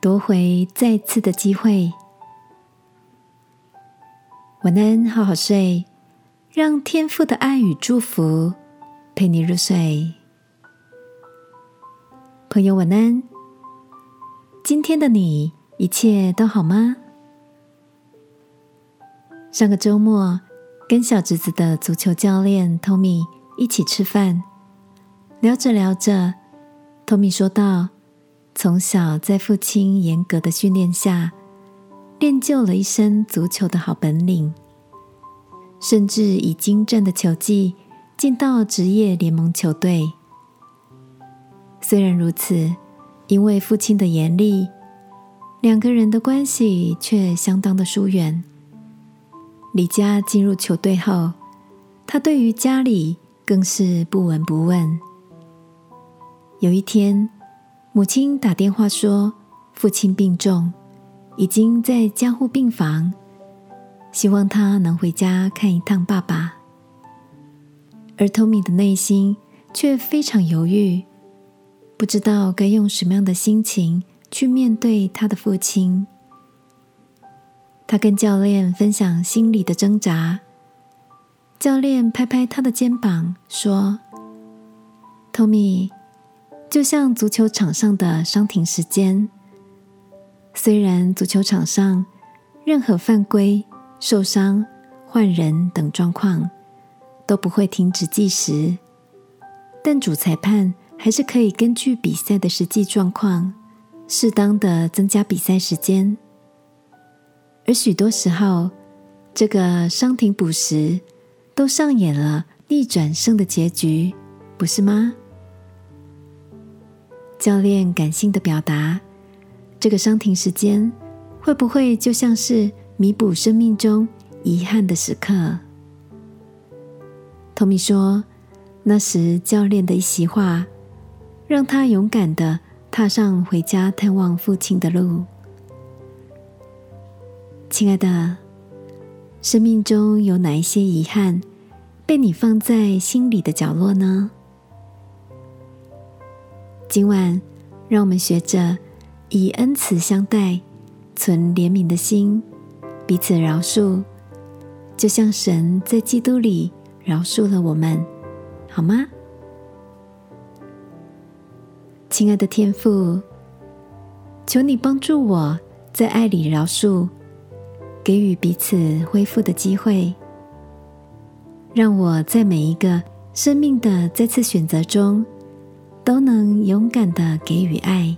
夺回再次的机会。晚安，好好睡，让天父的爱与祝福陪你入睡。朋友，晚安。今天的你一切都好吗？上个周末跟小侄子的足球教练 Tommy 一起吃饭，聊着聊着，Tommy 说道。从小在父亲严格的训练下，练就了一身足球的好本领，甚至以精湛的球技进到职业联盟球队。虽然如此，因为父亲的严厉，两个人的关系却相当的疏远。李佳进入球队后，他对于家里更是不闻不问。有一天。母亲打电话说，父亲病重，已经在加护病房，希望他能回家看一趟爸爸。而 Tommy 的内心却非常犹豫，不知道该用什么样的心情去面对他的父亲。他跟教练分享心里的挣扎，教练拍拍他的肩膀说：“Tommy。”就像足球场上的伤停时间，虽然足球场上任何犯规、受伤、换人等状况都不会停止计时，但主裁判还是可以根据比赛的实际状况，适当的增加比赛时间。而许多时候，这个伤停补时都上演了逆转胜的结局，不是吗？教练感性的表达：“这个伤停时间会不会就像是弥补生命中遗憾的时刻？”托米说：“那时教练的一席话，让他勇敢的踏上回家探望父亲的路。”亲爱的，生命中有哪一些遗憾被你放在心里的角落呢？今晚，让我们学着以恩慈相待，存怜悯的心，彼此饶恕，就像神在基督里饶恕了我们，好吗？亲爱的天父，求你帮助我在爱里饶恕，给予彼此恢复的机会，让我在每一个生命的再次选择中。都能勇敢的给予爱。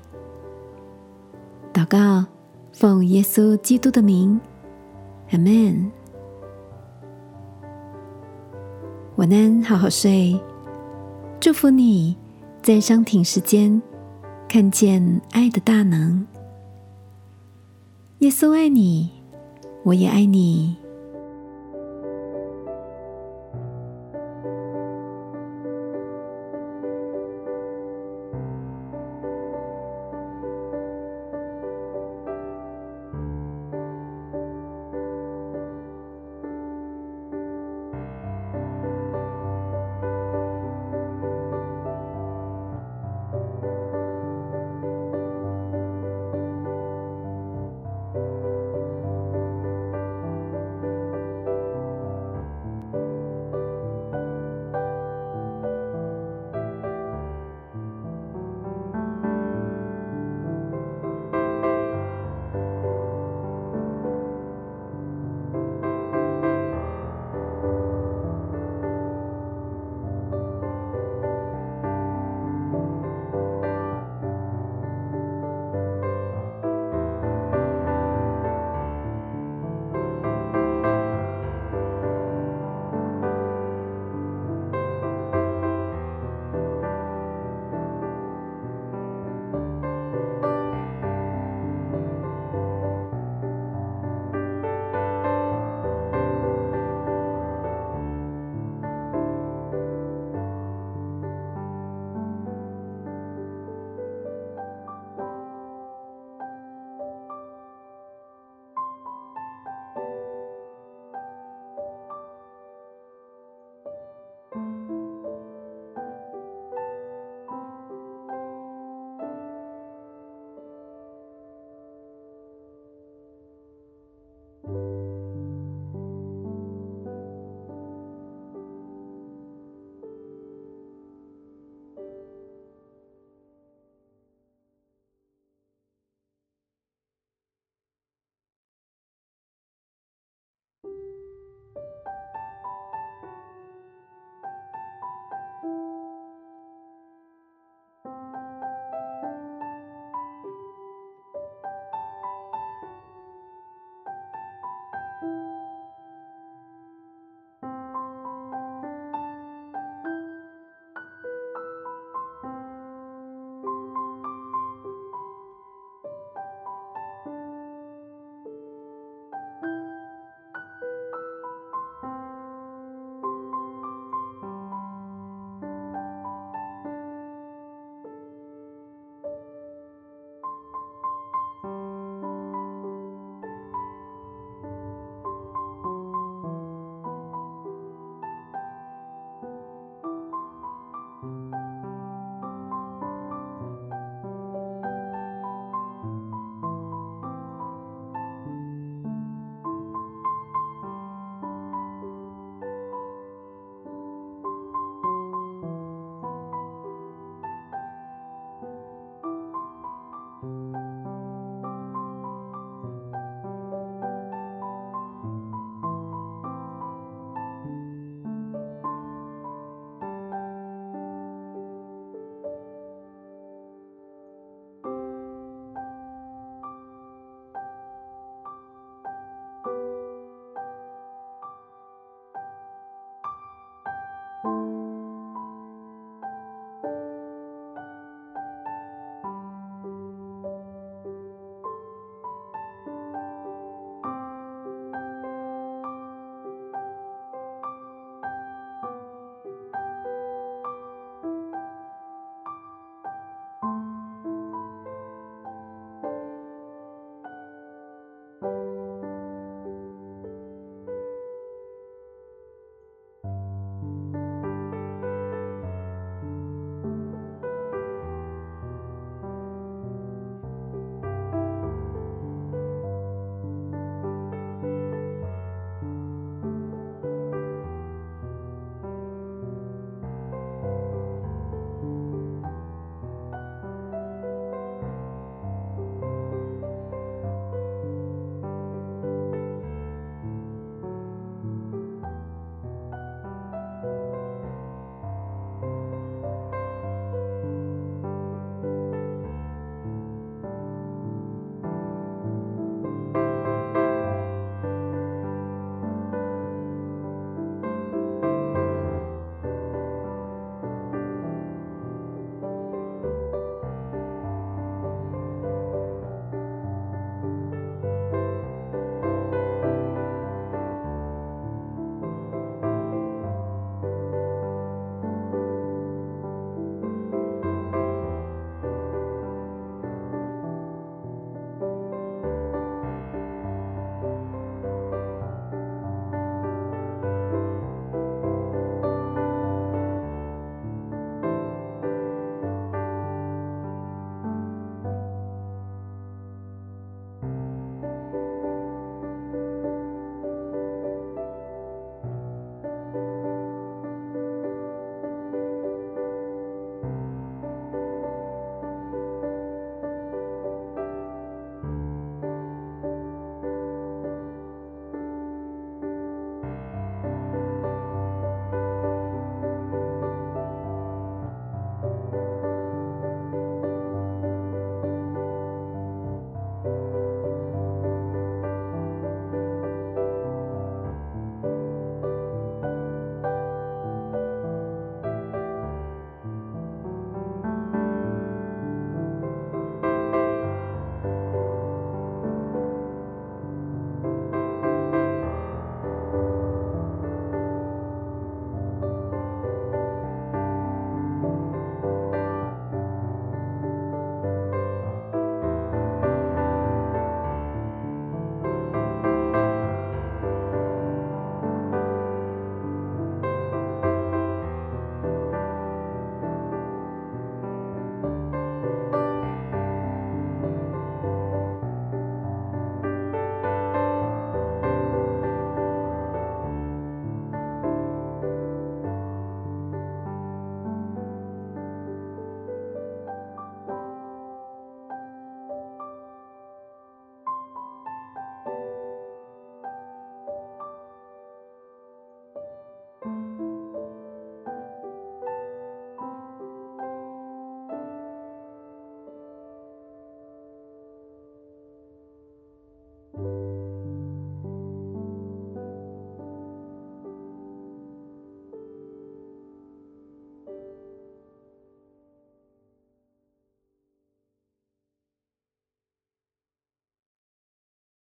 祷告，奉耶稣基督的名，阿门。晚安，好好睡。祝福你在伤停时间看见爱的大能。耶稣爱你，我也爱你。